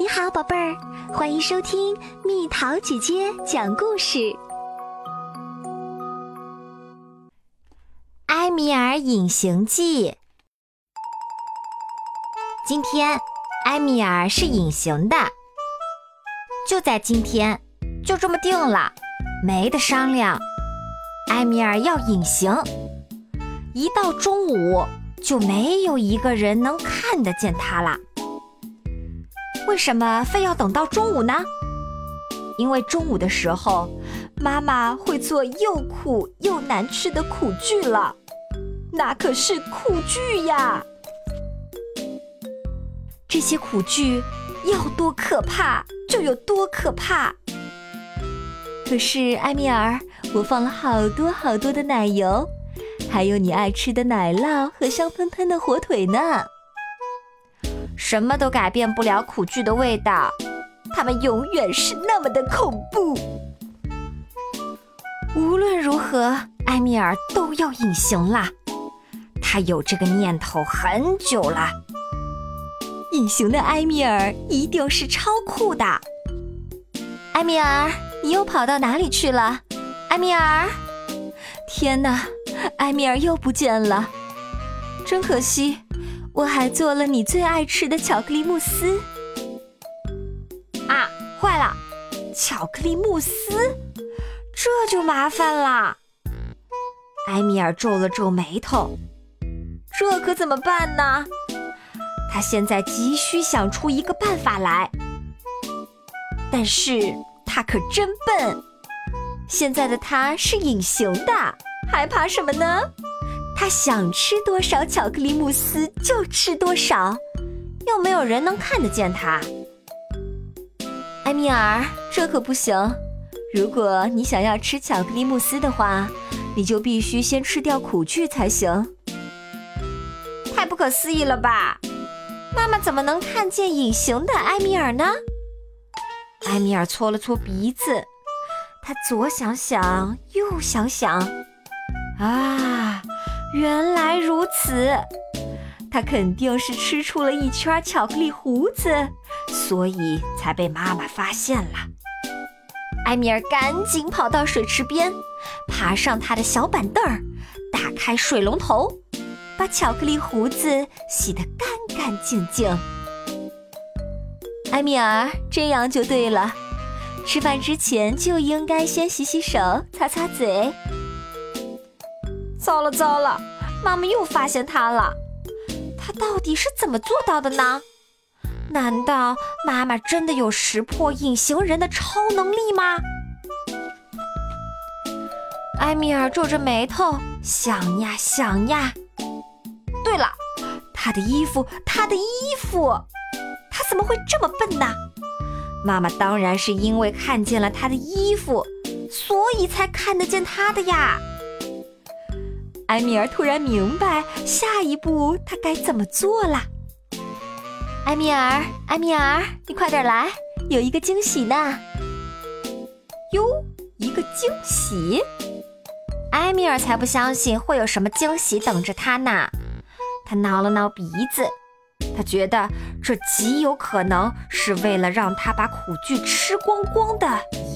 你好，宝贝儿，欢迎收听蜜桃姐姐讲故事。《埃米尔隐形记》。今天，埃米尔是隐形的。就在今天，就这么定了，没得商量。埃米尔要隐形，一到中午就没有一个人能看得见他了。为什么非要等到中午呢？因为中午的时候，妈妈会做又苦又难吃的苦剧了。那可是苦剧呀！这些苦剧要多可怕就有多可怕。可是埃米尔，我放了好多好多的奶油，还有你爱吃的奶酪和香喷喷的火腿呢。什么都改变不了苦剧的味道，它们永远是那么的恐怖。无论如何，埃米尔都要隐形啦。他有这个念头很久了。隐形的埃米尔一定是超酷的。埃米尔，你又跑到哪里去了？埃米尔，天哪，埃米尔又不见了，真可惜。我还做了你最爱吃的巧克力慕斯。啊，坏了！巧克力慕斯，这就麻烦了。埃米尔皱了皱眉头，这可怎么办呢？他现在急需想出一个办法来。但是他可真笨，现在的他是隐形的，还怕什么呢？他想吃多少巧克力慕斯就吃多少，又没有人能看得见他。埃米尔，这可不行！如果你想要吃巧克力慕斯的话，你就必须先吃掉苦苣才行。太不可思议了吧！妈妈怎么能看见隐形的埃米尔呢？埃米尔搓了搓鼻子，他左想想，右想想，啊！原来如此，他肯定是吃出了一圈巧克力胡子，所以才被妈妈发现了。埃米尔赶紧跑到水池边，爬上他的小板凳儿，打开水龙头，把巧克力胡子洗得干干净净。埃米尔，这样就对了，吃饭之前就应该先洗洗手，擦擦嘴。糟了糟了，妈妈又发现他了。他到底是怎么做到的呢？难道妈妈真的有识破隐形人的超能力吗？埃米尔皱着眉头想呀想呀。对了，他的衣服，他的衣服，他怎么会这么笨呢？妈妈当然是因为看见了他的衣服，所以才看得见他的呀。埃米尔突然明白下一步他该怎么做了。埃米尔，埃米尔，你快点来，有一个惊喜呢！哟，一个惊喜！埃米尔才不相信会有什么惊喜等着他呢。他挠了挠鼻子，他觉得这极有可能是为了让他把苦剧吃光光的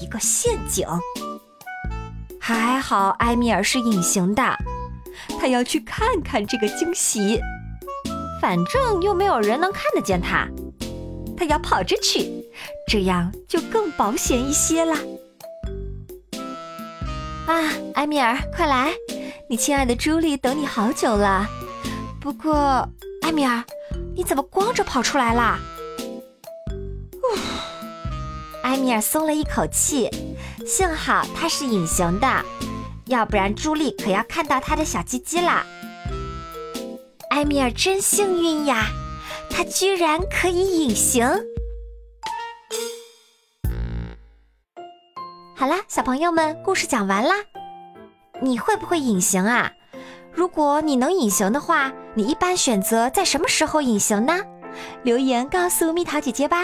一个陷阱。还好埃米尔是隐形的。他要去看看这个惊喜，反正又没有人能看得见他。他要跑着去，这样就更保险一些了。啊，埃米尔，快来！你亲爱的朱莉等你好久了。不过，埃米尔，你怎么光着跑出来啦？埃米尔松了一口气，幸好他是隐形的。要不然，朱莉可要看到他的小鸡鸡啦。埃米尔真幸运呀，他居然可以隐形。好啦，小朋友们，故事讲完啦。你会不会隐形啊？如果你能隐形的话，你一般选择在什么时候隐形呢？留言告诉蜜桃姐姐吧。